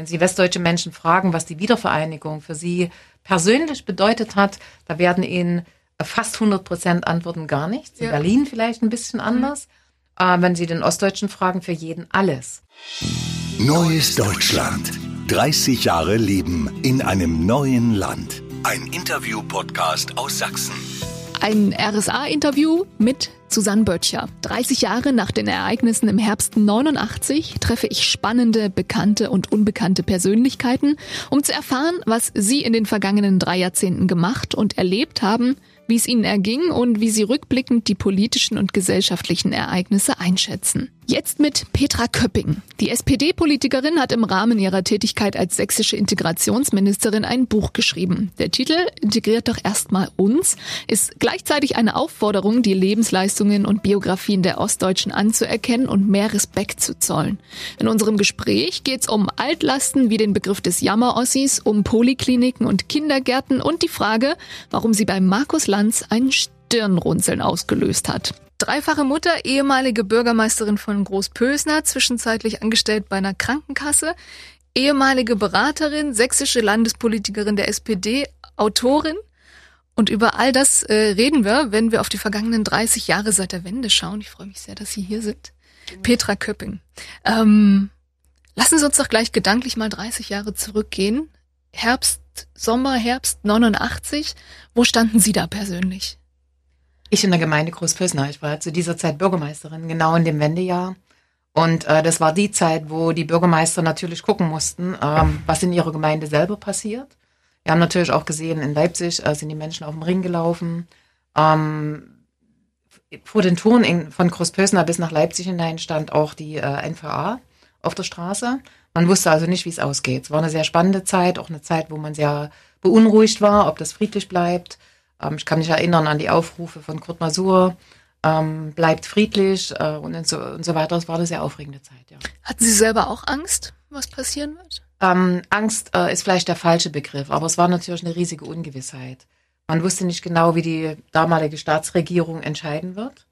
Wenn Sie westdeutsche Menschen fragen, was die Wiedervereinigung für sie persönlich bedeutet hat, da werden Ihnen fast 100 Prozent antworten gar nichts. In ja. Berlin vielleicht ein bisschen anders. Mhm. Äh, wenn Sie den Ostdeutschen fragen, für jeden alles. Neues Deutschland. 30 Jahre Leben in einem neuen Land. Ein Interview-Podcast aus Sachsen. Ein RSA-Interview mit Susanne Böttcher. 30 Jahre nach den Ereignissen im Herbst 89 treffe ich spannende, bekannte und unbekannte Persönlichkeiten, um zu erfahren, was sie in den vergangenen drei Jahrzehnten gemacht und erlebt haben, wie es ihnen erging und wie sie rückblickend die politischen und gesellschaftlichen Ereignisse einschätzen. Jetzt mit Petra Köpping. Die SPD-Politikerin hat im Rahmen ihrer Tätigkeit als sächsische Integrationsministerin ein Buch geschrieben. Der Titel Integriert doch erstmal uns ist gleichzeitig eine Aufforderung, die Lebensleistungen und Biografien der Ostdeutschen anzuerkennen und mehr Respekt zu zollen. In unserem Gespräch geht es um Altlasten wie den Begriff des Jammerossis, um Polikliniken und Kindergärten und die Frage, warum sie bei Markus Lanz ein Stirnrunzeln ausgelöst hat. Dreifache Mutter, ehemalige Bürgermeisterin von Großpösner, zwischenzeitlich angestellt bei einer Krankenkasse, ehemalige Beraterin, sächsische Landespolitikerin der SPD, Autorin. Und über all das äh, reden wir, wenn wir auf die vergangenen 30 Jahre seit der Wende schauen. Ich freue mich sehr, dass Sie hier sind. Petra Köpping. Ähm, lassen Sie uns doch gleich gedanklich mal 30 Jahre zurückgehen. Herbst, Sommer, Herbst 89. Wo standen Sie da persönlich? Ich in der Gemeinde Großpösner. Ich war zu dieser Zeit Bürgermeisterin, genau in dem Wendejahr. Und äh, das war die Zeit, wo die Bürgermeister natürlich gucken mussten, ähm, was in ihrer Gemeinde selber passiert. Wir haben natürlich auch gesehen, in Leipzig äh, sind die Menschen auf dem Ring gelaufen. Ähm, vor den Toren in, von Großpösner bis nach Leipzig hinein stand auch die äh, NVA auf der Straße. Man wusste also nicht, wie es ausgeht. Es war eine sehr spannende Zeit, auch eine Zeit, wo man sehr beunruhigt war, ob das friedlich bleibt. Ähm, ich kann mich erinnern an die Aufrufe von Kurt Masur, ähm, bleibt friedlich äh, und, so, und so weiter. Es war eine sehr aufregende Zeit, ja. Hatten Sie selber auch Angst, was passieren wird? Ähm, Angst äh, ist vielleicht der falsche Begriff, aber es war natürlich eine riesige Ungewissheit. Man wusste nicht genau, wie die damalige Staatsregierung entscheiden wird.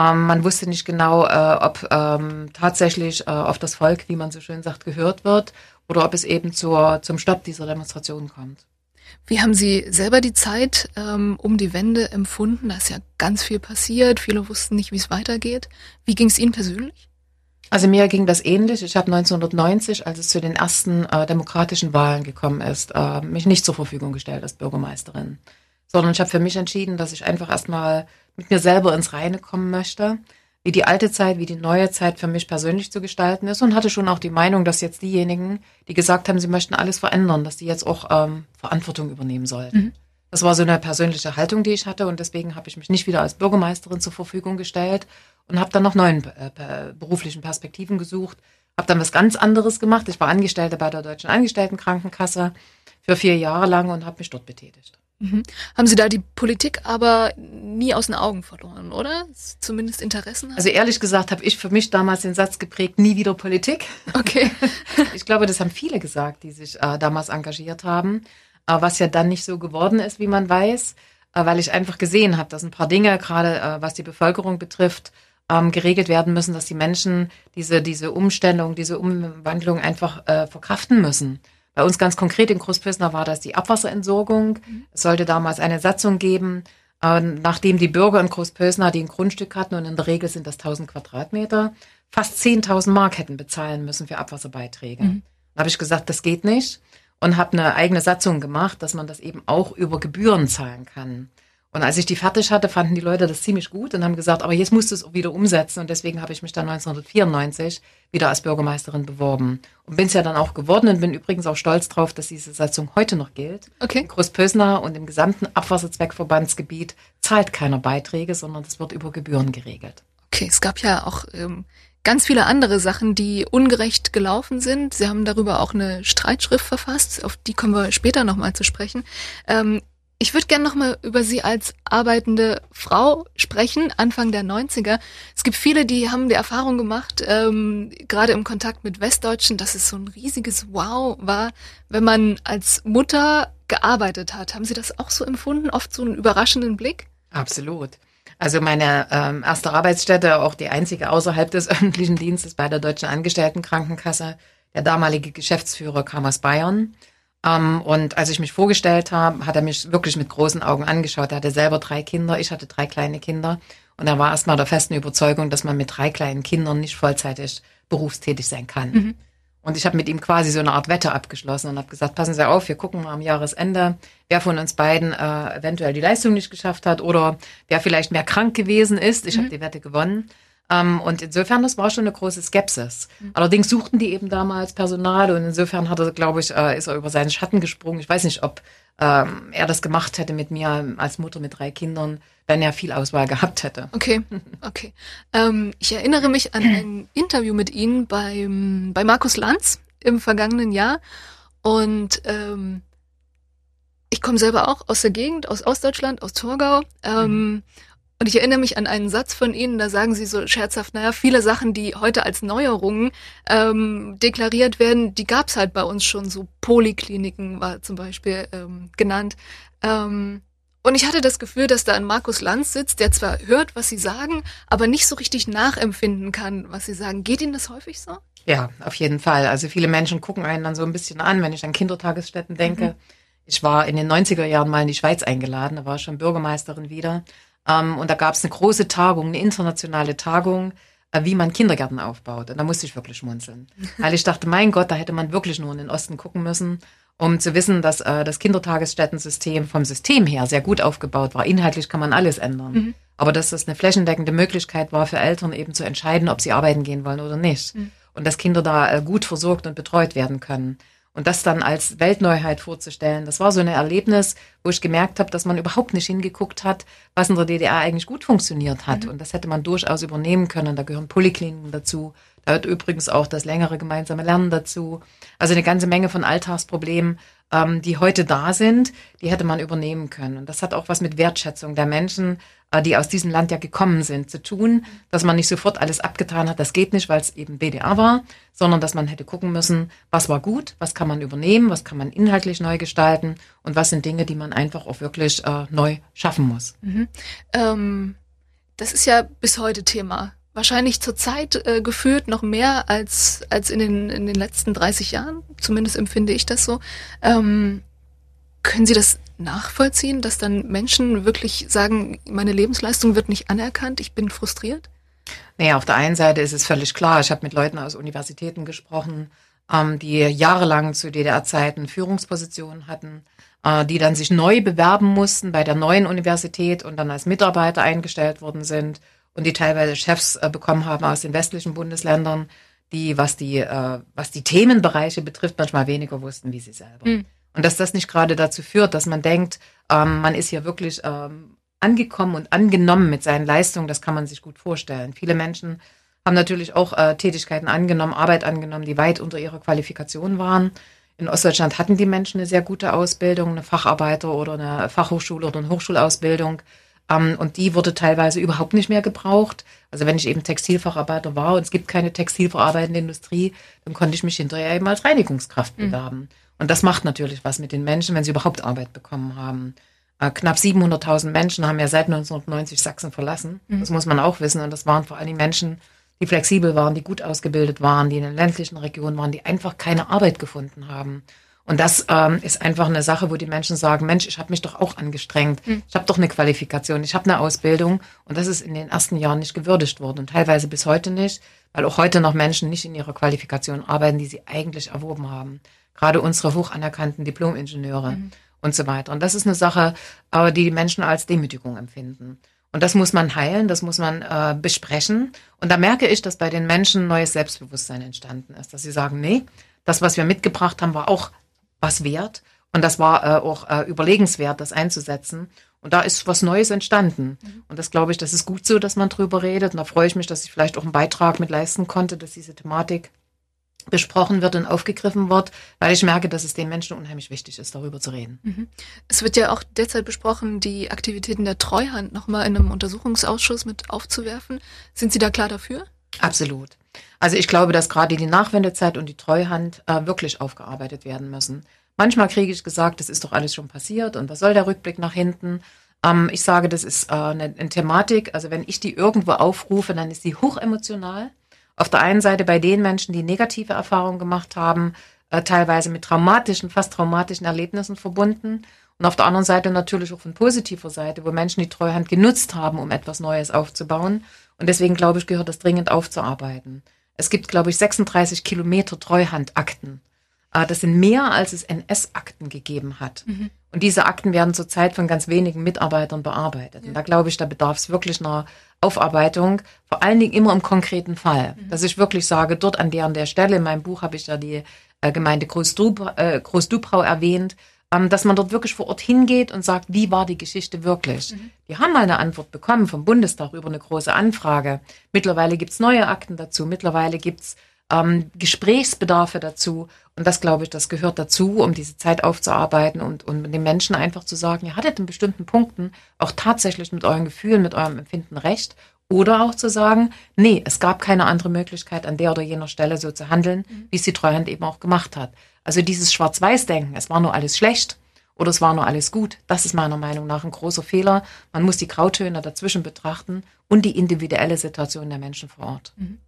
Ähm, man wusste nicht genau, äh, ob ähm, tatsächlich äh, auf das Volk, wie man so schön sagt, gehört wird oder ob es eben zur, zum Stopp dieser Demonstration kommt. Wie haben Sie selber die Zeit ähm, um die Wende empfunden? Da ist ja ganz viel passiert. Viele wussten nicht, wie es weitergeht. Wie ging es Ihnen persönlich? Also mir ging das ähnlich. Ich habe 1990, als es zu den ersten äh, demokratischen Wahlen gekommen ist, äh, mich nicht zur Verfügung gestellt als Bürgermeisterin, sondern ich habe für mich entschieden, dass ich einfach erstmal mit mir selber ins Reine kommen möchte wie die alte Zeit, wie die neue Zeit für mich persönlich zu gestalten ist und hatte schon auch die Meinung, dass jetzt diejenigen, die gesagt haben, sie möchten alles verändern, dass die jetzt auch ähm, Verantwortung übernehmen sollten. Mhm. Das war so eine persönliche Haltung, die ich hatte und deswegen habe ich mich nicht wieder als Bürgermeisterin zur Verfügung gestellt und habe dann nach neuen äh, beruflichen Perspektiven gesucht, habe dann was ganz anderes gemacht. Ich war Angestellte bei der Deutschen Angestelltenkrankenkasse für vier Jahre lang und habe mich dort betätigt. Mhm. Haben Sie da die Politik aber nie aus den Augen verloren, oder? Zumindest Interessen? Also ehrlich gesagt habe ich für mich damals den Satz geprägt, nie wieder Politik. Okay. ich glaube, das haben viele gesagt, die sich äh, damals engagiert haben, äh, was ja dann nicht so geworden ist, wie man weiß, äh, weil ich einfach gesehen habe, dass ein paar Dinge, gerade äh, was die Bevölkerung betrifft, ähm, geregelt werden müssen, dass die Menschen diese, diese Umstellung, diese Umwandlung einfach äh, verkraften müssen. Bei uns ganz konkret in Großpösner war das die Abwasserentsorgung. Mhm. Es sollte damals eine Satzung geben, äh, nachdem die Bürger in Großpösner, die ein Grundstück hatten, und in der Regel sind das 1000 Quadratmeter, fast 10.000 Mark hätten bezahlen müssen für Abwasserbeiträge. Mhm. Da habe ich gesagt, das geht nicht und habe eine eigene Satzung gemacht, dass man das eben auch über Gebühren zahlen kann. Und als ich die fertig hatte, fanden die Leute das ziemlich gut und haben gesagt, aber jetzt musst du es wieder umsetzen. Und deswegen habe ich mich dann 1994 wieder als Bürgermeisterin beworben. Und bin es ja dann auch geworden und bin übrigens auch stolz drauf, dass diese Satzung heute noch gilt. Okay. In Großpösner und im gesamten Abwasserzweckverbandsgebiet zahlt keiner Beiträge, sondern das wird über Gebühren geregelt. Okay, es gab ja auch ähm, ganz viele andere Sachen, die ungerecht gelaufen sind. Sie haben darüber auch eine Streitschrift verfasst, auf die kommen wir später nochmal zu sprechen. Ähm, ich würde gerne nochmal über Sie als arbeitende Frau sprechen, Anfang der 90er. Es gibt viele, die haben die Erfahrung gemacht, ähm, gerade im Kontakt mit Westdeutschen, dass es so ein riesiges Wow war, wenn man als Mutter gearbeitet hat. Haben Sie das auch so empfunden? Oft so einen überraschenden Blick? Absolut. Also meine ähm, erste Arbeitsstätte, auch die einzige außerhalb des öffentlichen Dienstes bei der Deutschen Angestelltenkrankenkasse, Der damalige Geschäftsführer kam aus Bayern. Ähm, und als ich mich vorgestellt habe, hat er mich wirklich mit großen Augen angeschaut. Er hatte selber drei Kinder, ich hatte drei kleine Kinder. Und er war erstmal der festen Überzeugung, dass man mit drei kleinen Kindern nicht vollzeitig berufstätig sein kann. Mhm. Und ich habe mit ihm quasi so eine Art Wette abgeschlossen und habe gesagt, passen Sie auf, wir gucken mal am Jahresende, wer von uns beiden äh, eventuell die Leistung nicht geschafft hat oder wer vielleicht mehr krank gewesen ist. Ich mhm. habe die Wette gewonnen. Ähm, und insofern, das war schon eine große Skepsis. Mhm. Allerdings suchten die eben damals Personal und insofern hat er, glaube ich, äh, ist er über seinen Schatten gesprungen. Ich weiß nicht, ob ähm, er das gemacht hätte mit mir als Mutter mit drei Kindern, wenn er viel Auswahl gehabt hätte. Okay, okay. Ähm, ich erinnere mich an ein Interview mit Ihnen beim, bei Markus Lanz im vergangenen Jahr und ähm, ich komme selber auch aus der Gegend, aus Ostdeutschland, aus Torgau. Ähm, mhm. Und ich erinnere mich an einen Satz von Ihnen, da sagen Sie so scherzhaft, naja, viele Sachen, die heute als Neuerungen ähm, deklariert werden, die gab's halt bei uns schon. So Polikliniken war zum Beispiel ähm, genannt. Ähm, und ich hatte das Gefühl, dass da ein Markus Lanz sitzt, der zwar hört, was Sie sagen, aber nicht so richtig nachempfinden kann, was Sie sagen. Geht Ihnen das häufig so? Ja, auf jeden Fall. Also viele Menschen gucken einen dann so ein bisschen an, wenn ich an Kindertagesstätten denke. Mhm. Ich war in den 90er Jahren mal in die Schweiz eingeladen, da war ich schon Bürgermeisterin wieder. Ähm, und da gab es eine große Tagung, eine internationale Tagung, äh, wie man Kindergärten aufbaut. Und da musste ich wirklich schmunzeln. Weil ich dachte, mein Gott, da hätte man wirklich nur in den Osten gucken müssen, um zu wissen, dass äh, das Kindertagesstättensystem vom System her sehr gut aufgebaut war. Inhaltlich kann man alles ändern. Mhm. Aber dass das eine flächendeckende Möglichkeit war für Eltern eben zu entscheiden, ob sie arbeiten gehen wollen oder nicht. Mhm. Und dass Kinder da äh, gut versorgt und betreut werden können. Und das dann als Weltneuheit vorzustellen, das war so ein Erlebnis, wo ich gemerkt habe, dass man überhaupt nicht hingeguckt hat, was in der DDR eigentlich gut funktioniert hat. Mhm. Und das hätte man durchaus übernehmen können. Da gehören Polikliniken dazu. Da gehört übrigens auch das längere gemeinsame Lernen dazu. Also eine ganze Menge von Alltagsproblemen, ähm, die heute da sind, die hätte man übernehmen können. Und das hat auch was mit Wertschätzung der Menschen äh, die aus diesem Land ja gekommen sind, zu tun, dass man nicht sofort alles abgetan hat, das geht nicht, weil es eben DDR war, sondern dass man hätte gucken müssen, was war gut, was kann man übernehmen, was kann man inhaltlich neu gestalten und was sind Dinge, die man einfach auch wirklich äh, neu schaffen muss. Mhm. Ähm, das ist ja bis heute Thema. Wahrscheinlich zurzeit äh, geführt noch mehr als, als in, den, in den letzten 30 Jahren. Zumindest empfinde ich das so. Ähm, können Sie das nachvollziehen, dass dann Menschen wirklich sagen, meine Lebensleistung wird nicht anerkannt, ich bin frustriert? Naja, auf der einen Seite ist es völlig klar. Ich habe mit Leuten aus Universitäten gesprochen, ähm, die jahrelang zu DDR-Zeiten Führungspositionen hatten, äh, die dann sich neu bewerben mussten bei der neuen Universität und dann als Mitarbeiter eingestellt worden sind und die teilweise Chefs äh, bekommen haben aus den westlichen Bundesländern, die, was die, äh, was die Themenbereiche betrifft, manchmal weniger wussten wie sie selber. Mhm. Und dass das nicht gerade dazu führt, dass man denkt, ähm, man ist hier wirklich ähm, angekommen und angenommen mit seinen Leistungen, das kann man sich gut vorstellen. Viele Menschen haben natürlich auch äh, Tätigkeiten angenommen, Arbeit angenommen, die weit unter ihrer Qualifikation waren. In Ostdeutschland hatten die Menschen eine sehr gute Ausbildung, eine Facharbeiter oder eine Fachhochschule oder eine Hochschulausbildung. Ähm, und die wurde teilweise überhaupt nicht mehr gebraucht. Also wenn ich eben Textilfacharbeiter war und es gibt keine textilverarbeitende Industrie, dann konnte ich mich hinterher eben als Reinigungskraft mhm. bewerben. Und das macht natürlich was mit den Menschen, wenn sie überhaupt Arbeit bekommen haben. Äh, knapp 700.000 Menschen haben ja seit 1990 Sachsen verlassen. Mhm. Das muss man auch wissen. Und das waren vor allem Menschen, die flexibel waren, die gut ausgebildet waren, die in den ländlichen Regionen waren, die einfach keine Arbeit gefunden haben. Und das ähm, ist einfach eine Sache, wo die Menschen sagen, Mensch, ich habe mich doch auch angestrengt. Mhm. Ich habe doch eine Qualifikation, ich habe eine Ausbildung. Und das ist in den ersten Jahren nicht gewürdigt worden und teilweise bis heute nicht, weil auch heute noch Menschen nicht in ihrer Qualifikation arbeiten, die sie eigentlich erworben haben gerade unsere hoch anerkannten Diplomingenieure mhm. und so weiter. Und das ist eine Sache, äh, die die Menschen als Demütigung empfinden. Und das muss man heilen, das muss man äh, besprechen. Und da merke ich, dass bei den Menschen neues Selbstbewusstsein entstanden ist, dass sie sagen, nee, das, was wir mitgebracht haben, war auch was wert. Und das war äh, auch äh, überlegenswert, das einzusetzen. Und da ist was Neues entstanden. Mhm. Und das glaube ich, das ist gut so, dass man drüber redet. Und da freue ich mich, dass ich vielleicht auch einen Beitrag mit leisten konnte, dass diese Thematik besprochen wird und aufgegriffen wird, weil ich merke, dass es den Menschen unheimlich wichtig ist, darüber zu reden. Mhm. Es wird ja auch derzeit besprochen, die Aktivitäten der Treuhand nochmal in einem Untersuchungsausschuss mit aufzuwerfen. Sind Sie da klar dafür? Absolut. Also ich glaube, dass gerade die Nachwendezeit und die Treuhand äh, wirklich aufgearbeitet werden müssen. Manchmal kriege ich gesagt, das ist doch alles schon passiert und was soll der Rückblick nach hinten? Ähm, ich sage, das ist äh, eine, eine Thematik, also wenn ich die irgendwo aufrufe, dann ist sie hochemotional Auf der einen Seite bei den Menschen, die negative Erfahrungen gemacht haben, äh, teilweise mit traumatischen, fast traumatischen Erlebnissen verbunden. Und auf der anderen Seite natürlich auch von positiver Seite, wo Menschen die Treuhand genutzt haben, um etwas Neues aufzubauen. Und deswegen glaube ich, gehört das dringend aufzuarbeiten. Es gibt, glaube ich, 36 Kilometer Treuhandakten. Äh, das sind mehr, als es NS-Akten gegeben hat. Mhm. Und diese Akten werden zurzeit von ganz wenigen Mitarbeitern bearbeitet. Ja. Und da glaube ich, da bedarf es wirklich einer Aufarbeitung, vor allen Dingen immer im konkreten Fall. Mhm. Dass ich wirklich sage, dort an der an der Stelle, in meinem Buch habe ich ja die äh, Gemeinde Großdubrau, äh, Großdubrau erwähnt, ähm, dass man dort wirklich vor Ort hingeht und sagt, wie war die Geschichte wirklich? Mhm. Die haben mal eine Antwort bekommen vom Bundestag über eine große Anfrage. Mittlerweile gibt's neue Akten dazu, mittlerweile gibt's ähm, Gesprächsbedarfe dazu. Und das, glaube ich, das gehört dazu, um diese Zeit aufzuarbeiten und, und den Menschen einfach zu sagen, ihr hattet in bestimmten Punkten auch tatsächlich mit euren Gefühlen, mit eurem Empfinden recht. Oder auch zu sagen, nee, es gab keine andere Möglichkeit, an der oder jener Stelle so zu handeln, mhm. wie es die Treuhand eben auch gemacht hat. Also dieses Schwarz-Weiß-Denken, es war nur alles schlecht oder es war nur alles gut, das ist meiner Meinung nach ein großer Fehler. Man muss die Grautöne dazwischen betrachten und die individuelle Situation der Menschen vor Ort. Mhm.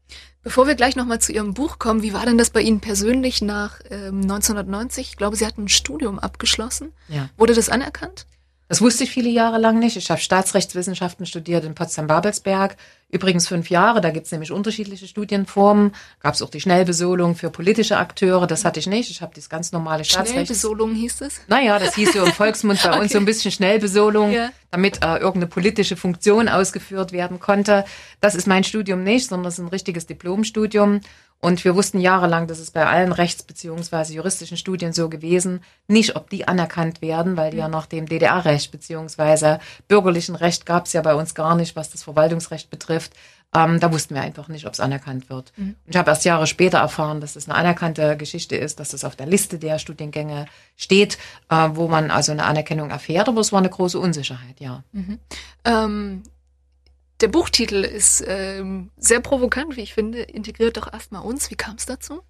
Bevor wir gleich nochmal zu Ihrem Buch kommen, wie war denn das bei Ihnen persönlich nach ähm, 1990? Ich glaube, Sie hatten ein Studium abgeschlossen. Ja. Wurde das anerkannt? Das wusste ich viele Jahre lang nicht. Ich habe Staatsrechtswissenschaften studiert in Potsdam-Babelsberg. Übrigens fünf Jahre, da gibt es nämlich unterschiedliche Studienformen. Gab es auch die Schnellbesolung für politische Akteure, das hatte ich nicht. Ich habe das ganz normale Staatsrecht. Schnellbesolung hieß es? Naja, das hieß so im Volksmund bei okay. uns so ein bisschen Schnellbesolung, ja. damit äh, irgendeine politische Funktion ausgeführt werden konnte. Das ist mein Studium nicht, sondern es ist ein richtiges Diplomstudium. Und wir wussten jahrelang, dass es bei allen rechts- beziehungsweise juristischen Studien so gewesen, nicht, ob die anerkannt werden, weil die ja nach dem DDR-Recht beziehungsweise bürgerlichen Recht gab es ja bei uns gar nicht, was das Verwaltungsrecht betrifft. Ähm, da wussten wir einfach nicht, ob es anerkannt wird. Mhm. Und ich habe erst Jahre später erfahren, dass es eine anerkannte Geschichte ist, dass es auf der Liste der Studiengänge steht, äh, wo man also eine Anerkennung erfährt, aber es war eine große Unsicherheit, ja. Mhm. Ähm der Buchtitel ist ähm, sehr provokant, wie ich finde. Integriert doch erstmal uns. Wie kam es dazu?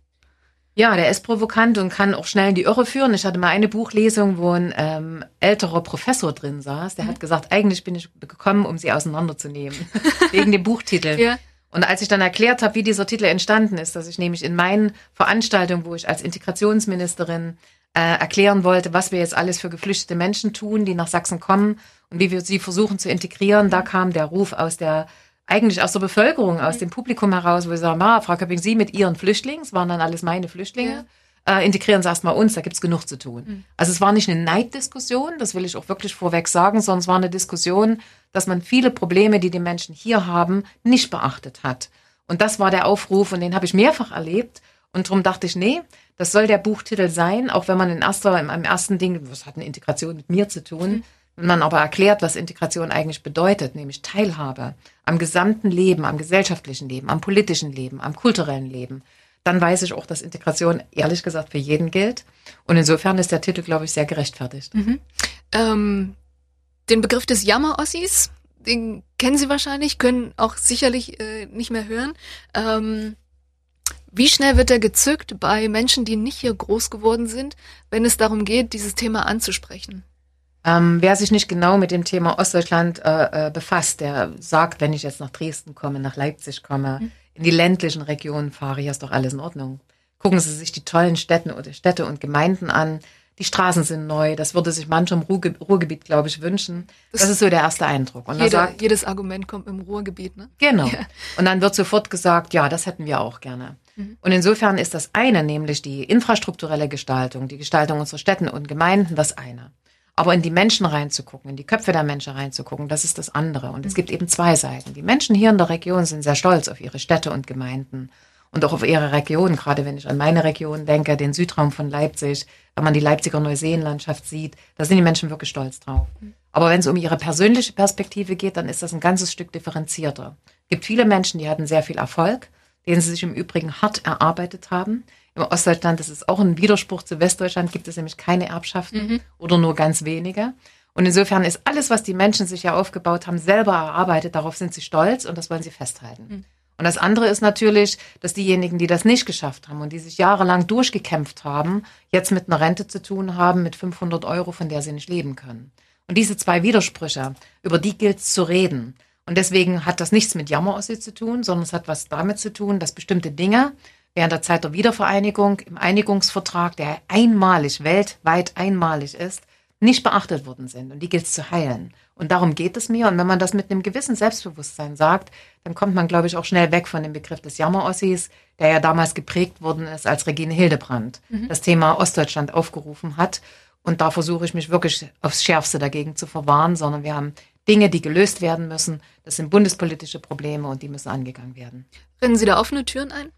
Ja, der ist provokant und kann auch schnell in die Irre führen. Ich hatte mal eine Buchlesung, wo ein ähm, älterer Professor drin saß. Der mhm. hat gesagt, eigentlich bin ich gekommen, um sie auseinanderzunehmen. wegen dem Buchtitel. Ja. Und als ich dann erklärt habe, wie dieser Titel entstanden ist, dass ich nämlich in meinen Veranstaltungen, wo ich als Integrationsministerin äh, erklären wollte, was wir jetzt alles für geflüchtete Menschen tun, die nach Sachsen kommen und wie wir sie versuchen zu integrieren. Da kam der Ruf aus der eigentlich aus der Bevölkerung, aus dem Publikum heraus, wo wir sagen, ah, Frau Köpping, Sie mit Ihren Flüchtlingen, es waren dann alles meine Flüchtlinge, ja. äh, integrieren Sie erstmal uns, da gibt's genug zu tun. Mhm. Also es war nicht eine Neiddiskussion, das will ich auch wirklich vorweg sagen, sondern es war eine Diskussion, dass man viele Probleme, die die Menschen hier haben, nicht beachtet hat. Und das war der Aufruf und den habe ich mehrfach erlebt. Und darum dachte ich, nee, das soll der Buchtitel sein, auch wenn man in erster, im, im ersten Ding, was hat eine Integration mit mir zu tun, mhm. wenn man aber erklärt, was Integration eigentlich bedeutet, nämlich Teilhabe am gesamten Leben, am gesellschaftlichen Leben, am politischen Leben, am kulturellen Leben, dann weiß ich auch, dass Integration ehrlich gesagt für jeden gilt. Und insofern ist der Titel, glaube ich, sehr gerechtfertigt. Mhm. Ähm, den Begriff des Jammer-Ossis, den kennen Sie wahrscheinlich, können auch sicherlich äh, nicht mehr hören. Ähm, wie schnell wird er gezückt bei Menschen, die nicht hier groß geworden sind, wenn es darum geht, dieses Thema anzusprechen? Ähm, wer sich nicht genau mit dem Thema Ostdeutschland äh, äh, befasst, der sagt, wenn ich jetzt nach Dresden komme, nach Leipzig komme, mhm. in die ländlichen Regionen fahre, hier ist doch alles in Ordnung. Gucken Sie sich die tollen Städte, oder Städte und Gemeinden an. Die Straßen sind neu. Das würde sich mancher im Ruhrge Ruhrgebiet, glaube ich, wünschen. Das, das, ist so der erste Eindruck. Und Jeder, sagt, jedes Argument kommt im Ruhrgebiet, ne? Genau. Ja. Und dann wird sofort gesagt, ja, das hätten wir auch gerne. Mhm. Und insofern ist das eine, nämlich die infrastrukturelle Gestaltung, die Gestaltung unserer Städten und Gemeinden, das eine. Aber in die Menschen reinzugucken, in die Köpfe der Menschen reinzugucken, das ist das andere. Und es mhm. gibt eben zwei Seiten. Die Menschen hier in der Region sind sehr stolz auf ihre Städte und Gemeinden und auch auf ihre Region, gerade wenn ich an meine Region denke, den Südraum von Leipzig, wenn man die Leipziger Neuseenlandschaft sieht, da sind die Menschen wirklich stolz drauf. Mhm. Aber wenn es um ihre persönliche Perspektive geht, dann ist das ein ganzes Stück differenzierter. Es gibt viele Menschen, die hatten sehr viel Erfolg, den sie sich im Übrigen hart erarbeitet haben. Im Ostdeutschland, das ist auch ein Widerspruch zu Westdeutschland, gibt es nämlich keine Erbschaften mhm. oder nur ganz wenige. Und insofern ist alles, was die Menschen sich ja aufgebaut haben, selber erarbeitet. Darauf sind sie stolz und das wollen sie festhalten. Mhm. Und das andere ist natürlich, dass diejenigen, die das nicht geschafft haben und die sich jahrelang durchgekämpft haben, jetzt mit einer Rente zu tun haben, mit 500 Euro, von der sie nicht leben können. Und diese zwei Widersprüche, über die gilt es zu reden. Und deswegen hat das nichts mit Jammerossi zu tun, sondern es hat was damit zu tun, dass bestimmte Dinge während der Zeit der Wiedervereinigung im Einigungsvertrag, der einmalig, weltweit einmalig ist, nicht beachtet worden sind. Und die gilt es zu heilen. Und darum geht es mir. Und wenn man das mit einem gewissen Selbstbewusstsein sagt, dann kommt man, glaube ich, auch schnell weg von dem Begriff des Jammerossis, der ja damals geprägt worden ist, als Regine Hildebrand mhm. das Thema Ostdeutschland aufgerufen hat. Und da versuche ich mich wirklich aufs Schärfste dagegen zu verwahren, sondern wir haben Dinge, die gelöst werden müssen. Das sind bundespolitische Probleme und die müssen angegangen werden. Rennen Sie da offene Türen ein?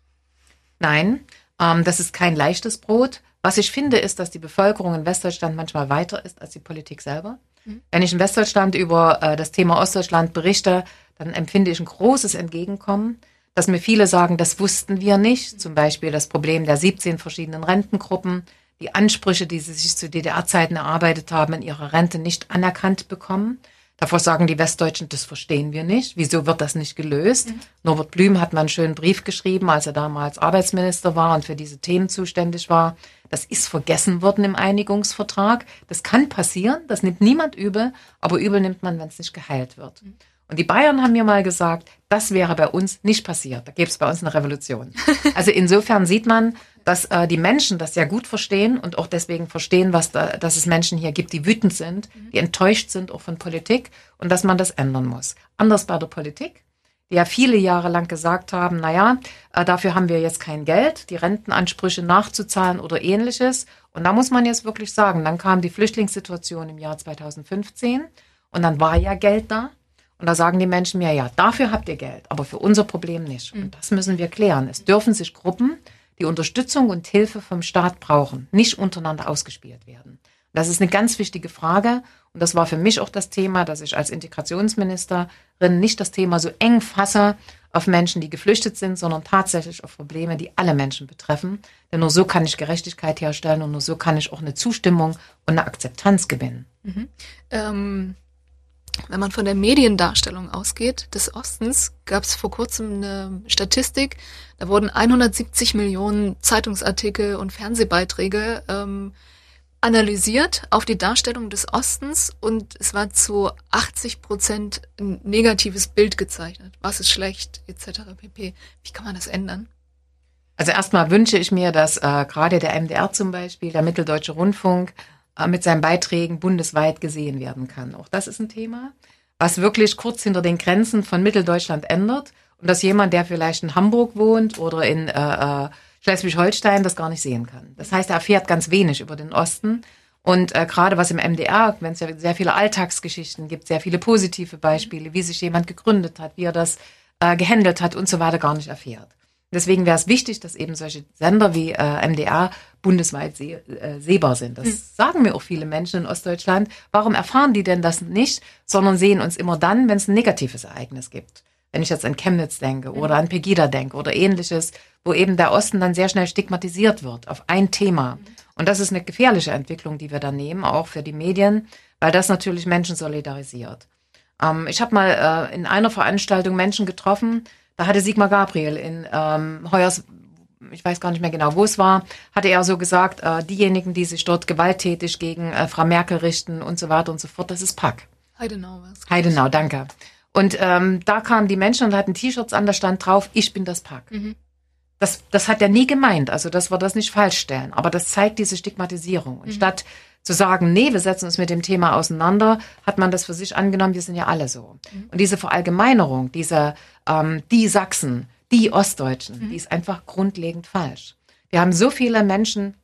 Nein, ähm, das ist kein leichtes Brot. Was ich finde, ist, dass die Bevölkerung in Westdeutschland manchmal weiter ist als die Politik selber. Mhm. Wenn ich in Westdeutschland über äh, das Thema Ostdeutschland berichte, dann empfinde ich ein großes Entgegenkommen, dass mir viele sagen, das wussten wir nicht. Zum Beispiel das Problem der 17 verschiedenen Rentengruppen, die Ansprüche, die sie sich zu DDR-Zeiten erarbeitet haben, in ihrer Rente nicht anerkannt bekommen. Davor sagen die Westdeutschen, das verstehen wir nicht. Wieso wird das nicht gelöst? Mhm. Norbert Blüm hat mal einen schönen Brief geschrieben, als er damals Arbeitsminister war und für diese Themen zuständig war. Das ist vergessen worden im Einigungsvertrag. Das kann passieren, das nimmt niemand übel, aber übel nimmt man, wenn es nicht geheilt wird. Mhm. Und die Bayern haben mir mal gesagt, das wäre bei uns nicht passiert. Da gäbe es bei uns eine Revolution. Also insofern sieht man, dass äh, die Menschen das sehr gut verstehen und auch deswegen verstehen, was da, dass es Menschen hier gibt, die wütend sind, die enttäuscht sind auch von Politik und dass man das ändern muss. Anders bei der Politik, die ja viele Jahre lang gesagt haben, naja, äh, dafür haben wir jetzt kein Geld, die Rentenansprüche nachzuzahlen oder ähnliches. Und da muss man jetzt wirklich sagen, dann kam die Flüchtlingssituation im Jahr 2015 und dann war ja Geld da. Und da sagen die Menschen mir, ja, dafür habt ihr Geld, aber für unser Problem nicht. Und mhm. das müssen wir klären. Es dürfen sich Gruppen die Unterstützung und Hilfe vom Staat brauchen, nicht untereinander ausgespielt werden. Das ist eine ganz wichtige Frage. Und das war für mich auch das Thema, dass ich als Integrationsministerin nicht das Thema so eng fasse auf Menschen, die geflüchtet sind, sondern tatsächlich auf Probleme, die alle Menschen betreffen. Denn nur so kann ich Gerechtigkeit herstellen und nur so kann ich auch eine Zustimmung und eine Akzeptanz gewinnen. Mhm. Ähm wenn man von der Mediendarstellung ausgeht des Ostens, gab es vor kurzem eine Statistik, da wurden 170 Millionen Zeitungsartikel und Fernsehbeiträge ähm, analysiert auf die Darstellung des Ostens und es war zu 80 Prozent ein negatives Bild gezeichnet. Was ist schlecht, etc. pp. Wie kann man das ändern? Also erstmal wünsche ich mir, dass äh, gerade der MDR zum Beispiel, der Mitteldeutsche Rundfunk, mit seinen Beiträgen bundesweit gesehen werden kann. Auch das ist ein Thema, was wirklich kurz hinter den Grenzen von Mitteldeutschland ändert und dass jemand, der vielleicht in Hamburg wohnt oder in äh, äh, Schleswig-Holstein, das gar nicht sehen kann. Das heißt, er erfährt ganz wenig über den Osten. Und äh, gerade was im MDR, wenn es ja sehr viele Alltagsgeschichten gibt, sehr viele positive Beispiele, wie sich jemand gegründet hat, wie er das äh, gehandelt hat und so weiter, gar nicht erfährt. Deswegen wäre es wichtig, dass eben solche Sender wie äh, MDR bundesweit seh, äh, sehbar sind. Das mhm. sagen mir auch viele Menschen in Ostdeutschland. Warum erfahren die denn das nicht, sondern sehen uns immer dann, wenn es ein negatives Ereignis gibt? Wenn ich jetzt an Chemnitz denke mhm. oder an Pegida denke oder ähnliches, wo eben der Osten dann sehr schnell stigmatisiert wird auf ein Thema. Mhm. Und das ist eine gefährliche Entwicklung, die wir da nehmen, auch für die Medien, weil das natürlich Menschen solidarisiert. Ähm, ich habe mal äh, in einer Veranstaltung Menschen getroffen, da hatte Sigmar Gabriel in ähm, Heuers, ich weiß gar nicht mehr genau, wo es war, hatte er so gesagt, äh, diejenigen, die sich dort gewalttätig gegen äh, Frau Merkel richten und so weiter und so fort, das ist Pack. Heidenau was. Heidenau, danke. Und ähm, da kamen die Menschen und hatten T-Shirts an, da stand drauf, ich bin das Pack. Mhm. Das, das hat er nie gemeint, also dass wir das nicht falsch stellen. Aber das zeigt diese Stigmatisierung. Und mhm. statt zu sagen, nee, wir setzen uns mit dem Thema auseinander, hat man das für sich angenommen, wir sind ja alle so. Mhm. Und diese Verallgemeinerung, diese ähm, die Sachsen, die Ostdeutschen, mhm. die ist einfach grundlegend falsch. Wir haben so viele Menschen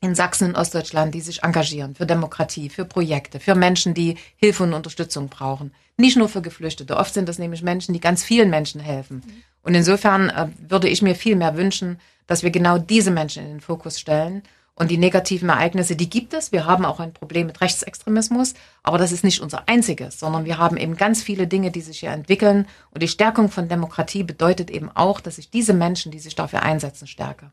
in Sachsen in Ostdeutschland, die sich engagieren für Demokratie, für Projekte, für Menschen, die Hilfe und Unterstützung brauchen. Nicht nur für Geflüchtete. Oft sind das nämlich Menschen, die ganz vielen Menschen helfen. Mhm. Und insofern äh, würde ich mir viel mehr wünschen, dass wir genau diese Menschen in den Fokus stellen und die negativen Ereignisse, die gibt es. Wir haben auch ein Problem mit Rechtsextremismus, aber das ist nicht unser einziges, sondern wir haben eben ganz viele Dinge, die sich hier entwickeln. Und die Stärkung von Demokratie bedeutet eben auch, dass ich diese Menschen, die sich dafür einsetzen, stärke.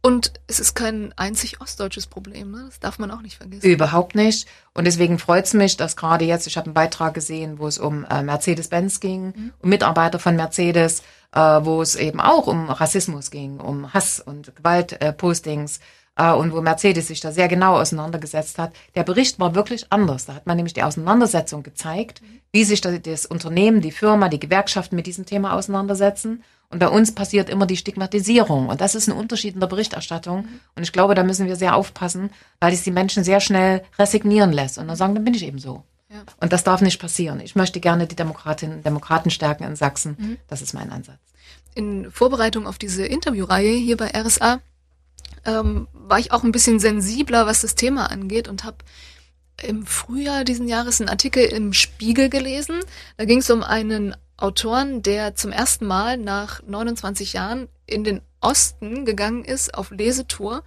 Und es ist kein einzig ostdeutsches Problem, ne? das darf man auch nicht vergessen. Überhaupt nicht. Und deswegen freut es mich, dass gerade jetzt, ich habe einen Beitrag gesehen, wo es um äh, Mercedes-Benz ging, mhm. um Mitarbeiter von Mercedes, äh, wo es eben auch um Rassismus ging, um Hass und Gewaltpostings. Äh, äh, und wo Mercedes sich da sehr genau auseinandergesetzt hat. Der Bericht war wirklich anders. Da hat man nämlich die Auseinandersetzung gezeigt, wie sich das, das Unternehmen, die Firma, die Gewerkschaften mit diesem Thema auseinandersetzen. Und bei uns passiert immer die Stigmatisierung. Und das ist ein Unterschied in der Berichterstattung. Und ich glaube, da müssen wir sehr aufpassen, weil es die Menschen sehr schnell resignieren lässt und dann sagen, dann bin ich eben so. Ja. Und das darf nicht passieren. Ich möchte gerne die Demokratinnen und Demokraten stärken in Sachsen. Mhm. Das ist mein Ansatz. In Vorbereitung auf diese Interviewreihe hier bei RSA ähm, war ich auch ein bisschen sensibler, was das Thema angeht und habe im Frühjahr diesen Jahres einen Artikel im Spiegel gelesen. Da ging es um einen Autoren, der zum ersten Mal nach 29 Jahren in den Osten gegangen ist auf Lesetour.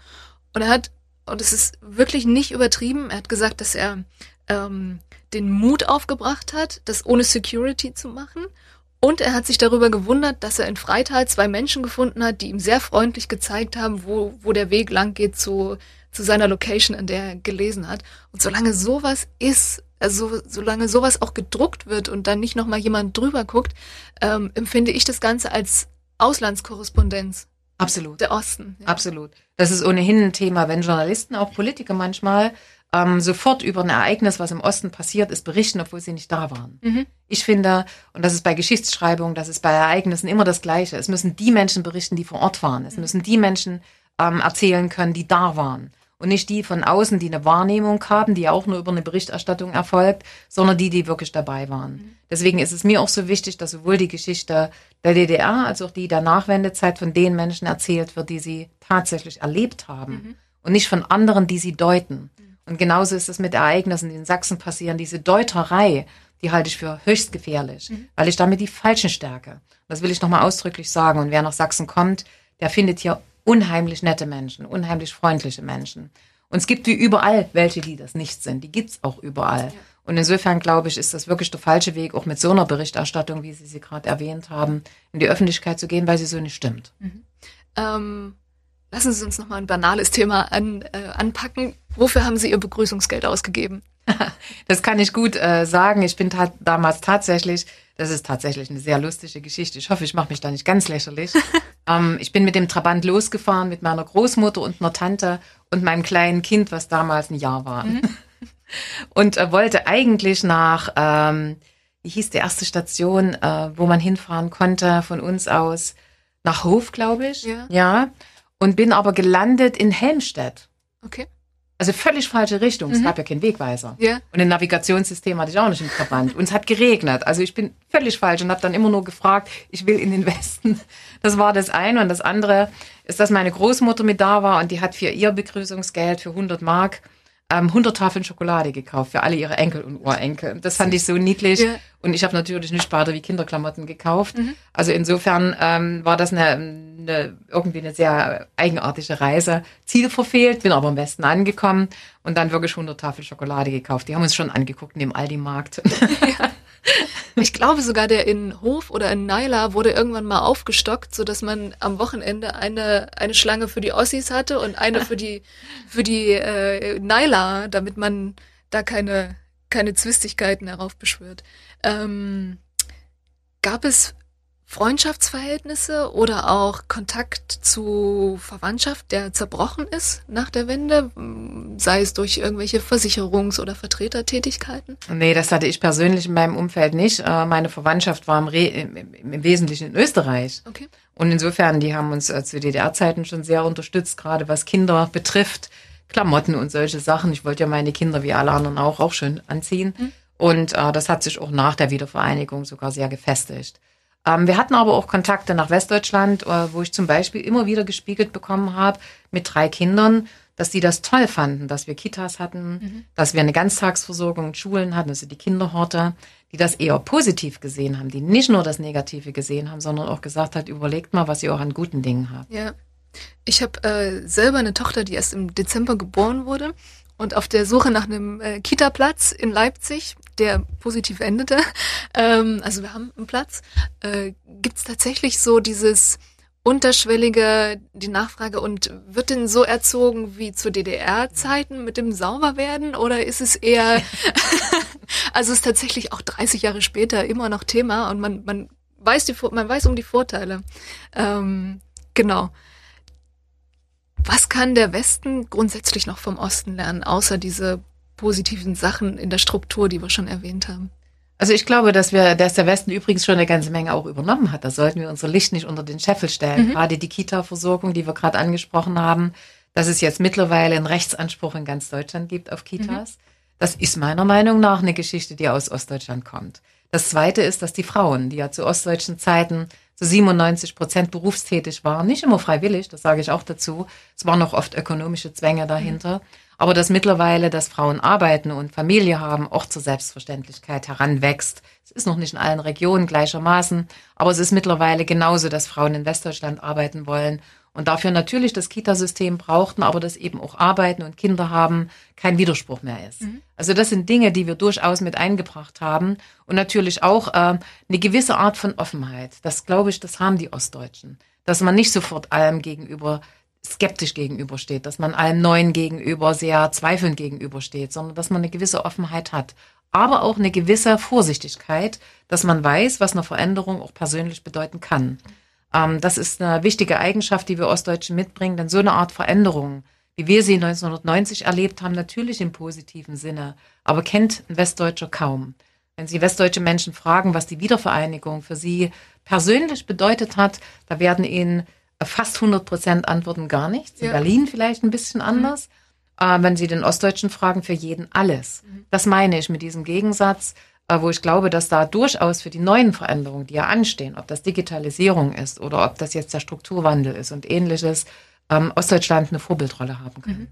Und er hat, und es ist wirklich nicht übertrieben, er hat gesagt, dass er ähm, den Mut aufgebracht hat, das ohne Security zu machen und er hat sich darüber gewundert, dass er in Freital zwei Menschen gefunden hat, die ihm sehr freundlich gezeigt haben, wo, wo der Weg lang geht zu, zu seiner Location, in der er gelesen hat. Und solange sowas ist, also solange sowas auch gedruckt wird und dann nicht nochmal jemand drüber guckt, ähm, empfinde ich das Ganze als Auslandskorrespondenz. Absolut. Der Osten. Ja. Absolut. Das ist ohnehin ein Thema, wenn Journalisten, auch Politiker manchmal ähm, sofort über ein Ereignis, was im Osten passiert ist, berichten, obwohl sie nicht da waren. Mhm. Ich finde, und das ist bei Geschichtsschreibung, das ist bei Ereignissen immer das Gleiche. Es müssen die Menschen berichten, die vor Ort waren. Es mhm. müssen die Menschen ähm, erzählen können, die da waren. Und nicht die von außen, die eine Wahrnehmung haben, die ja auch nur über eine Berichterstattung erfolgt, sondern die, die wirklich dabei waren. Mhm. Deswegen ist es mir auch so wichtig, dass sowohl die Geschichte der DDR als auch die der Nachwendezeit von den Menschen erzählt wird, die sie tatsächlich erlebt haben. Mhm. Und nicht von anderen, die sie deuten. Und genauso ist es mit Ereignissen, die in Sachsen passieren. Diese Deuterei, die halte ich für höchst gefährlich, mhm. weil ich damit die Falschen stärke. Das will ich nochmal ausdrücklich sagen. Und wer nach Sachsen kommt, der findet hier unheimlich nette Menschen, unheimlich freundliche Menschen. Und es gibt wie überall welche, die das nicht sind. Die gibt's auch überall. Ja. Und insofern glaube ich, ist das wirklich der falsche Weg, auch mit so einer Berichterstattung, wie Sie sie gerade erwähnt haben, in die Öffentlichkeit zu gehen, weil sie so nicht stimmt. Mhm. Ähm, Lassen Sie uns nochmal ein banales Thema an, äh, anpacken. Wofür haben Sie Ihr Begrüßungsgeld ausgegeben? Das kann ich gut äh, sagen. Ich bin ta damals tatsächlich, das ist tatsächlich eine sehr lustige Geschichte. Ich hoffe, ich mache mich da nicht ganz lächerlich. ähm, ich bin mit dem Trabant losgefahren mit meiner Großmutter und einer Tante und meinem kleinen Kind, was damals ein Jahr war. Mhm. und äh, wollte eigentlich nach, ähm, wie hieß die erste Station, äh, wo man hinfahren konnte von uns aus, nach Hof, glaube ich. Ja. ja und bin aber gelandet in Helmstedt. Okay. Also völlig falsche Richtung. Mhm. Es gab ja keinen Wegweiser. Ja. Und ein Navigationssystem hatte ich auch nicht im Verband. Und es hat geregnet. Also ich bin völlig falsch und habe dann immer nur gefragt, ich will in den Westen. Das war das eine. Und das andere ist, dass meine Großmutter mit da war und die hat für ihr Begrüßungsgeld für 100 Mark ähm, 100 Tafeln Schokolade gekauft für alle ihre Enkel und Urenkel. Das fand ich so niedlich. Ja. Und ich habe natürlich nicht später wie Kinderklamotten gekauft. Mhm. Also insofern ähm, war das eine, eine, irgendwie eine sehr eigenartige Reise. Ziel verfehlt, bin aber am Westen angekommen und dann wirklich 100 Tafeln Schokolade gekauft. Die haben uns schon angeguckt in dem Aldi-Markt. Ja. Ich glaube sogar, der in Hof oder in Naila wurde irgendwann mal aufgestockt, so dass man am Wochenende eine, eine Schlange für die Ossis hatte und eine für die, für die äh, Naila, damit man da keine, keine Zwistigkeiten heraufbeschwört. Ähm, gab es Freundschaftsverhältnisse oder auch Kontakt zu Verwandtschaft, der zerbrochen ist nach der Wende, sei es durch irgendwelche Versicherungs- oder Vertretertätigkeiten? Nee, das hatte ich persönlich in meinem Umfeld nicht. Äh, meine Verwandtschaft war im, Re im, Wesentlichen in Österreich. Okay. Und insofern, die haben uns äh, zu DDR-Zeiten schon sehr unterstützt, gerade was Kinder betrifft, Klamotten und solche Sachen. Ich wollte ja meine Kinder wie alle anderen auch, auch schön anziehen. Mhm. Und äh, das hat sich auch nach der Wiedervereinigung sogar sehr gefestigt. Ähm, wir hatten aber auch Kontakte nach Westdeutschland, äh, wo ich zum Beispiel immer wieder gespiegelt bekommen habe mit drei Kindern, dass die das toll fanden, dass wir Kitas hatten, mhm. dass wir eine Ganztagsversorgung und Schulen hatten, also die Kinderhorte, die das eher positiv gesehen haben, die nicht nur das Negative gesehen haben, sondern auch gesagt hat, überlegt mal, was ihr auch an guten Dingen habt. Ja. Ich habe äh, selber eine Tochter, die erst im Dezember geboren wurde und auf der Suche nach einem äh, Kita-Platz in Leipzig, der positiv endete, ähm, also wir haben einen Platz, äh, gibt es tatsächlich so dieses unterschwellige, die Nachfrage und wird denn so erzogen wie zu DDR-Zeiten mit dem Sauberwerden oder ist es eher, also ist tatsächlich auch 30 Jahre später immer noch Thema und man, man weiß die, man weiß um die Vorteile. Ähm, genau. Was kann der Westen grundsätzlich noch vom Osten lernen, außer diese positiven Sachen in der Struktur, die wir schon erwähnt haben? Also ich glaube, dass wir, dass der Westen übrigens schon eine ganze Menge auch übernommen hat. Da sollten wir unser Licht nicht unter den Scheffel stellen. Mhm. Gerade die Kita-Versorgung, die wir gerade angesprochen haben, dass es jetzt mittlerweile einen Rechtsanspruch in ganz Deutschland gibt auf Kitas. Mhm. Das ist meiner Meinung nach eine Geschichte, die aus Ostdeutschland kommt. Das Zweite ist, dass die Frauen, die ja zu ostdeutschen Zeiten zu 97 Prozent berufstätig waren, nicht immer freiwillig, das sage ich auch dazu, es waren noch oft ökonomische Zwänge dahinter, mhm. aber dass mittlerweile, dass Frauen arbeiten und Familie haben, auch zur Selbstverständlichkeit heranwächst. Es ist noch nicht in allen Regionen gleichermaßen, aber es ist mittlerweile genauso, dass Frauen in Westdeutschland arbeiten wollen und dafür natürlich das Kitasystem brauchten, aber das eben auch Arbeiten und Kinder haben kein Widerspruch mehr ist. Mhm. Also das sind Dinge, die wir durchaus mit eingebracht haben und natürlich auch äh, eine gewisse Art von Offenheit. Das glaube ich, das haben die Ostdeutschen, dass man nicht sofort allem gegenüber skeptisch gegenübersteht, dass man allem Neuen gegenüber sehr zweifelnd gegenübersteht, sondern dass man eine gewisse Offenheit hat. Aber auch eine gewisse Vorsichtigkeit, dass man weiß, was eine Veränderung auch persönlich bedeuten kann. Ähm, das ist eine wichtige Eigenschaft, die wir Ostdeutschen mitbringen, denn so eine Art Veränderung, wie wir sie 1990 erlebt haben, natürlich im positiven Sinne, aber kennt ein Westdeutscher kaum. Wenn Sie westdeutsche Menschen fragen, was die Wiedervereinigung für sie persönlich bedeutet hat, da werden Ihnen fast 100 Prozent antworten gar nichts. In ja. Berlin vielleicht ein bisschen anders. Mhm. Äh, wenn Sie den Ostdeutschen fragen, für jeden alles. Mhm. Das meine ich mit diesem Gegensatz. Äh, wo ich glaube, dass da durchaus für die neuen Veränderungen, die ja anstehen, ob das Digitalisierung ist oder ob das jetzt der Strukturwandel ist und ähnliches, ähm, Ostdeutschland eine Vorbildrolle haben kann. Mhm.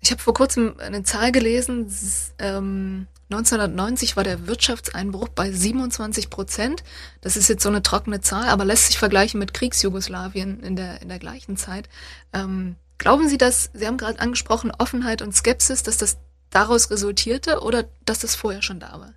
Ich habe vor kurzem eine Zahl gelesen, ähm, 1990 war der Wirtschaftseinbruch bei 27 Prozent. Das ist jetzt so eine trockene Zahl, aber lässt sich vergleichen mit Kriegsjugoslawien in der, in der gleichen Zeit. Ähm, glauben Sie, dass, Sie haben gerade angesprochen, Offenheit und Skepsis, dass das daraus resultierte oder dass das vorher schon da war?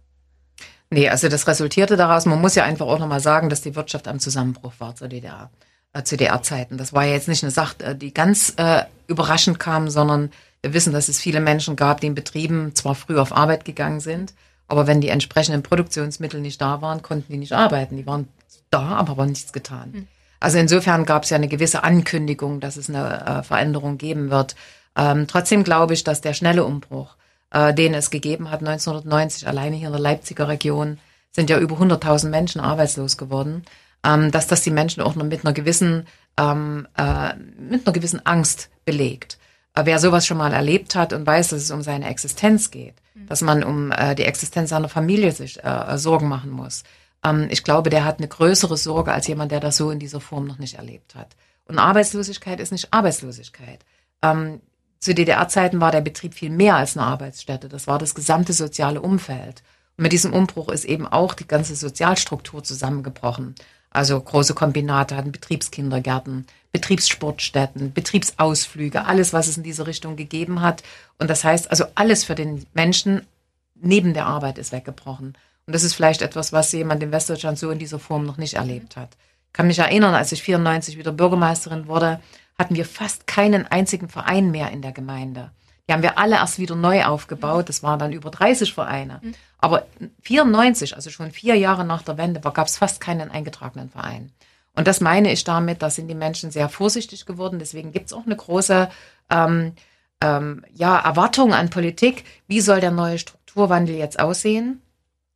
Nee, also das resultierte daraus, man muss ja einfach auch nochmal sagen, dass die Wirtschaft am Zusammenbruch war zur DDR, äh, zu DDR-Zeiten. Das war ja jetzt nicht eine Sache, äh, die ganz äh, überraschend kam, sondern wir wissen, dass es viele Menschen gab, die in Betrieben zwar früh auf Arbeit gegangen sind, aber wenn die entsprechenden Produktionsmittel nicht da waren, konnten die nicht arbeiten. Die waren da, aber haben nichts getan. Hm. Also insofern gab es ja eine gewisse Ankündigung, dass es eine äh, Veränderung geben wird. Ähm, trotzdem glaube ich, dass der schnelle Umbruch äh, den es gegeben hat 1990 alleine hier in der Leipziger Region sind ja über 100.000 Menschen arbeitslos geworden, ähm, dass das die Menschen auch noch mit einer gewissen ähm, äh, mit einer gewissen Angst belegt. Äh, wer sowas schon mal erlebt hat und weiß, dass es um seine Existenz geht, mhm. dass man um äh, die Existenz seiner Familie sich äh, Sorgen machen muss, ähm, ich glaube, der hat eine größere Sorge als jemand, der das so in dieser Form noch nicht erlebt hat. Und Arbeitslosigkeit ist nicht Arbeitslosigkeit. Ähm, zu DDR-Zeiten war der Betrieb viel mehr als eine Arbeitsstätte. Das war das gesamte soziale Umfeld. Und mit diesem Umbruch ist eben auch die ganze Sozialstruktur zusammengebrochen. Also große Kombinate hatten Betriebskindergärten, Betriebssportstätten, Betriebsausflüge, alles, was es in diese Richtung gegeben hat. Und das heißt, also alles für den Menschen neben der Arbeit ist weggebrochen. Und das ist vielleicht etwas, was jemand in Westdeutschland so in dieser Form noch nicht erlebt hat. Ich kann mich erinnern, als ich 94 wieder Bürgermeisterin wurde, hatten wir fast keinen einzigen Verein mehr in der Gemeinde. Die haben wir alle erst wieder neu aufgebaut. Das waren dann über 30 Vereine. Mhm. Aber 94, also schon vier Jahre nach der Wende, gab es fast keinen eingetragenen Verein. Und das meine ich damit, da sind die Menschen sehr vorsichtig geworden. Deswegen gibt es auch eine große ähm, ähm, ja, Erwartung an Politik. Wie soll der neue Strukturwandel jetzt aussehen?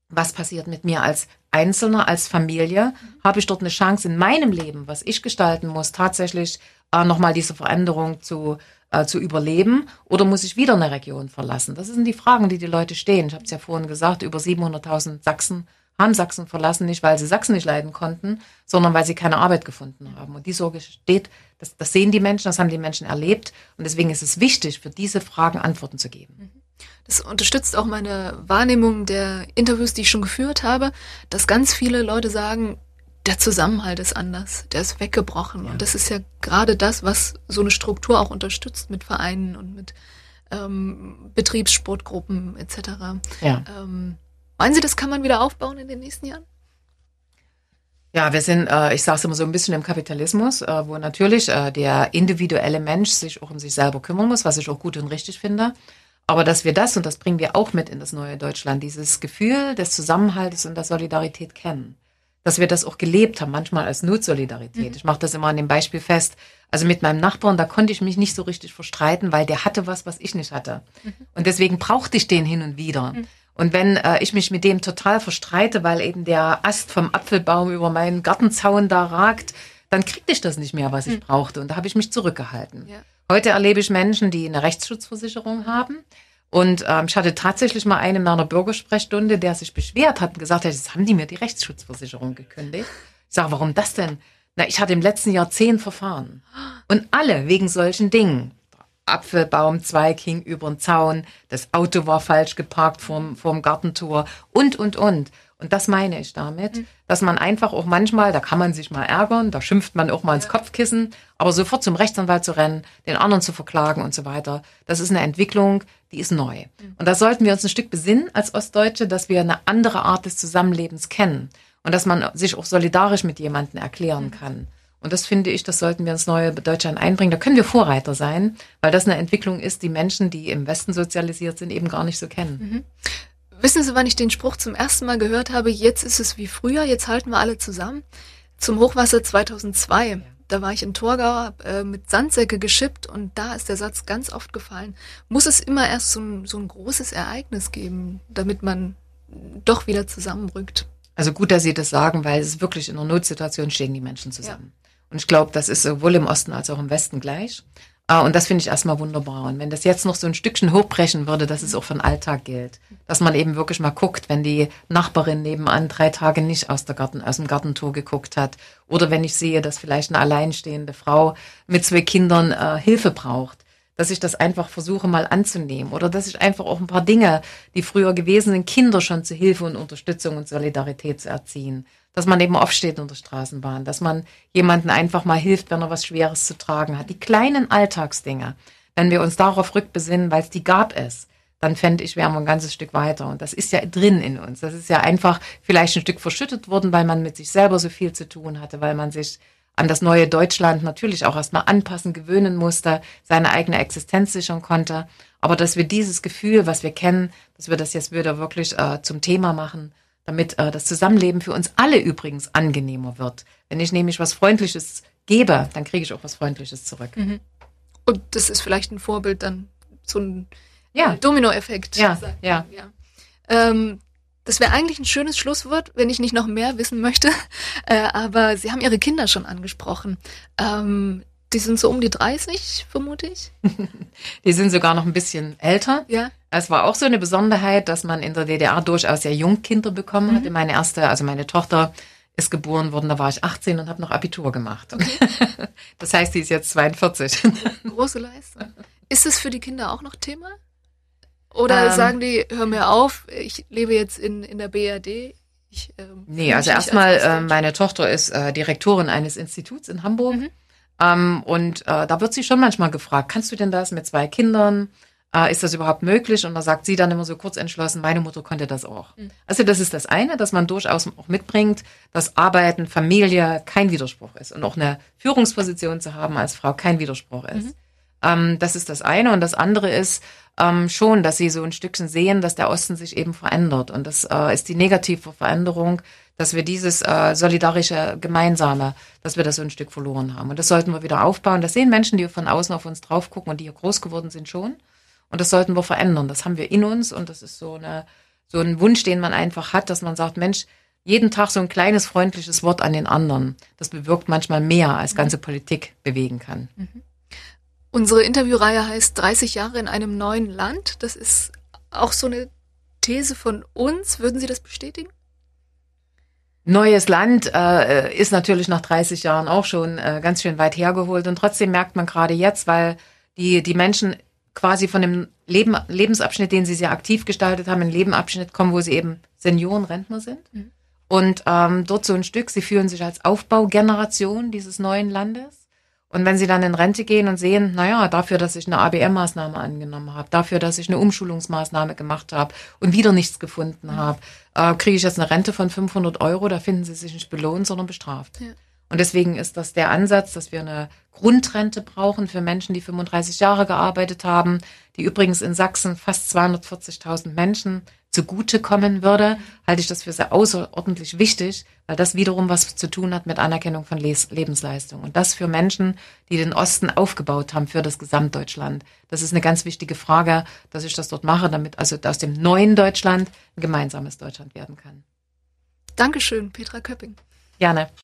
Was passiert mit mir als Einzelner, als Familie? Mhm. Habe ich dort eine Chance in meinem Leben, was ich gestalten muss, tatsächlich äh, nochmal diese Veränderung zu, äh, zu überleben? Oder muss ich wieder eine Region verlassen? Das sind die Fragen, die die Leute stehen. Ich habe es ja vorhin gesagt, über 700.000 Sachsen haben Sachsen verlassen, nicht weil sie Sachsen nicht leiden konnten, sondern weil sie keine Arbeit gefunden haben. Und die Sorge steht, das, das sehen die Menschen, das haben die Menschen erlebt. Und deswegen ist es wichtig, für diese Fragen Antworten zu geben. Das unterstützt auch meine Wahrnehmung der Interviews, die ich schon geführt habe, dass ganz viele Leute sagen, der Zusammenhalt ist anders, der ist weggebrochen. Ja. Und das ist ja gerade das, was so eine Struktur auch unterstützt mit Vereinen und mit ähm, Betriebssportgruppen etc. Ja. Ähm, meinen Sie, das kann man wieder aufbauen in den nächsten Jahren? Ja, wir sind, äh, ich sage es immer so ein bisschen im Kapitalismus, äh, wo natürlich äh, der individuelle Mensch sich auch um sich selber kümmern muss, was ich auch gut und richtig finde. Aber dass wir das, und das bringen wir auch mit in das neue Deutschland, dieses Gefühl des Zusammenhaltes und der Solidarität kennen dass wir das auch gelebt haben, manchmal als Notsolidarität. Mhm. Ich mache das immer an dem Beispiel fest. Also mit meinem Nachbarn, da konnte ich mich nicht so richtig verstreiten, weil der hatte was, was ich nicht hatte. Mhm. Und deswegen brauchte ich den hin und wieder. Mhm. Und wenn äh, ich mich mit dem total verstreite, weil eben der Ast vom Apfelbaum über meinen Gartenzaun da ragt, dann kriegte ich das nicht mehr, was ich mhm. brauchte. Und da habe ich mich zurückgehalten. Ja. Heute erlebe ich Menschen, die eine Rechtsschutzversicherung haben. Und ähm, ich hatte tatsächlich mal einen in einer Bürgersprechstunde, der sich beschwert hat und gesagt hat, jetzt haben die mir die Rechtsschutzversicherung gekündigt. Ich sage, warum das denn? Na, ich hatte im letzten Jahr zehn Verfahren. Und alle wegen solchen Dingen. Apfelbaumzweig hing über den Zaun, das Auto war falsch geparkt vorm, vorm Gartentor und, und, und. Und das meine ich damit, mhm. dass man einfach auch manchmal, da kann man sich mal ärgern, da schimpft man auch mal ins Kopfkissen, aber sofort zum Rechtsanwalt zu rennen, den anderen zu verklagen und so weiter, das ist eine Entwicklung, die ist neu. Mhm. Und da sollten wir uns ein Stück besinnen als Ostdeutsche, dass wir eine andere Art des Zusammenlebens kennen und dass man sich auch solidarisch mit jemandem erklären mhm. kann. Und das finde ich, das sollten wir ins neue Deutschland einbringen. Da können wir Vorreiter sein, weil das eine Entwicklung ist, die Menschen, die im Westen sozialisiert sind, eben gar nicht so kennen. Mhm. Wissen Sie, wann ich den Spruch zum ersten Mal gehört habe? Jetzt ist es wie früher, jetzt halten wir alle zusammen. Zum Hochwasser 2002. Da war ich in Torgau, äh, mit Sandsäcke geschippt und da ist der Satz ganz oft gefallen. Muss es immer erst so ein, so ein großes Ereignis geben, damit man doch wieder zusammenrückt? Also gut, dass Sie das sagen, weil es wirklich in einer Notsituation stehen die Menschen zusammen. Ja. Und ich glaube, das ist sowohl im Osten als auch im Westen gleich. Ah, und das finde ich erstmal wunderbar. Und wenn das jetzt noch so ein Stückchen hochbrechen würde, dass es auch für den Alltag gilt. Dass man eben wirklich mal guckt, wenn die Nachbarin nebenan drei Tage nicht aus, der Garten, aus dem Gartentor geguckt hat. Oder wenn ich sehe, dass vielleicht eine alleinstehende Frau mit zwei Kindern äh, Hilfe braucht. Dass ich das einfach versuche mal anzunehmen. Oder dass ich einfach auch ein paar Dinge, die früher gewesen sind, Kinder schon zu Hilfe und Unterstützung und Solidarität zu erziehen dass man eben aufsteht in der Straßenbahn, dass man jemanden einfach mal hilft, wenn er was Schweres zu tragen hat. Die kleinen Alltagsdinge, wenn wir uns darauf rückbesinnen, weil es die gab es, dann fände ich, wären wir ein ganzes Stück weiter. Und das ist ja drin in uns. Das ist ja einfach vielleicht ein Stück verschüttet worden, weil man mit sich selber so viel zu tun hatte, weil man sich an das neue Deutschland natürlich auch erstmal anpassen, gewöhnen musste, seine eigene Existenz sichern konnte. Aber dass wir dieses Gefühl, was wir kennen, dass wir das jetzt wieder wirklich äh, zum Thema machen damit äh, das Zusammenleben für uns alle übrigens angenehmer wird. Wenn ich nämlich was Freundliches gebe, dann kriege ich auch was Freundliches zurück. Mhm. Und das ist vielleicht ein Vorbild dann, so ein ja. Dominoeffekt. Ja, ja. ja. Ähm, das wäre eigentlich ein schönes Schlusswort, wenn ich nicht noch mehr wissen möchte. Äh, aber Sie haben Ihre Kinder schon angesprochen. Ähm, die sind so um die 30, vermute ich. die sind sogar noch ein bisschen älter. Ja. Es war auch so eine Besonderheit, dass man in der DDR durchaus ja Jungkinder bekommen mhm. hatte. Meine erste, also meine Tochter ist geboren worden, da war ich 18 und habe noch Abitur gemacht. Okay. Das heißt, sie ist jetzt 42. Große Leistung. Ist es für die Kinder auch noch Thema? Oder ähm, sagen die, hör mir auf, ich lebe jetzt in, in der BRD, ich, ähm, nee, also erstmal, äh, meine Tochter ist äh, Direktorin eines Instituts in Hamburg. Mhm. Ähm, und äh, da wird sie schon manchmal gefragt, kannst du denn das mit zwei Kindern? Äh, ist das überhaupt möglich? Und da sagt sie dann immer so kurz entschlossen, meine Mutter konnte das auch. Mhm. Also das ist das eine, dass man durchaus auch mitbringt, dass Arbeiten, Familie kein Widerspruch ist und auch eine Führungsposition zu haben als Frau kein Widerspruch ist. Mhm. Ähm, das ist das eine. Und das andere ist ähm, schon, dass sie so ein Stückchen sehen, dass der Osten sich eben verändert. Und das äh, ist die negative Veränderung, dass wir dieses äh, solidarische Gemeinsame, dass wir das so ein Stück verloren haben. Und das sollten wir wieder aufbauen. Das sehen Menschen, die von außen auf uns drauf gucken und die hier groß geworden sind schon. Und das sollten wir verändern. Das haben wir in uns und das ist so eine, so ein Wunsch, den man einfach hat, dass man sagt, Mensch, jeden Tag so ein kleines freundliches Wort an den anderen. Das bewirkt manchmal mehr, als ganze Politik bewegen kann. Mhm. Unsere Interviewreihe heißt 30 Jahre in einem neuen Land. Das ist auch so eine These von uns. Würden Sie das bestätigen? Neues Land äh, ist natürlich nach 30 Jahren auch schon äh, ganz schön weit hergeholt und trotzdem merkt man gerade jetzt, weil die, die Menschen quasi von dem Leben, Lebensabschnitt, den sie sehr aktiv gestaltet haben, in einen Lebenabschnitt kommen, wo sie eben Senioren, Rentner sind. Mhm. Und ähm, dort so ein Stück, sie fühlen sich als Aufbaugeneration dieses neuen Landes. Und wenn sie dann in Rente gehen und sehen, naja, dafür, dass ich eine ABM-Maßnahme angenommen habe, dafür, dass ich eine Umschulungsmaßnahme gemacht habe und wieder nichts gefunden mhm. habe, äh, kriege ich jetzt eine Rente von 500 Euro, da finden sie sich nicht belohnt, sondern bestraft. Ja. Und deswegen ist das der Ansatz, dass wir eine Grundrente brauchen für Menschen, die 35 Jahre gearbeitet haben, die übrigens in Sachsen fast 240.000 Menschen zugutekommen würde, halte ich das für sehr außerordentlich wichtig, weil das wiederum was zu tun hat mit Anerkennung von Les Lebensleistung. Und das für Menschen, die den Osten aufgebaut haben für das Gesamtdeutschland. Das ist eine ganz wichtige Frage, dass ich das dort mache, damit also aus dem neuen Deutschland ein gemeinsames Deutschland werden kann. Dankeschön, Petra Köpping. Gerne.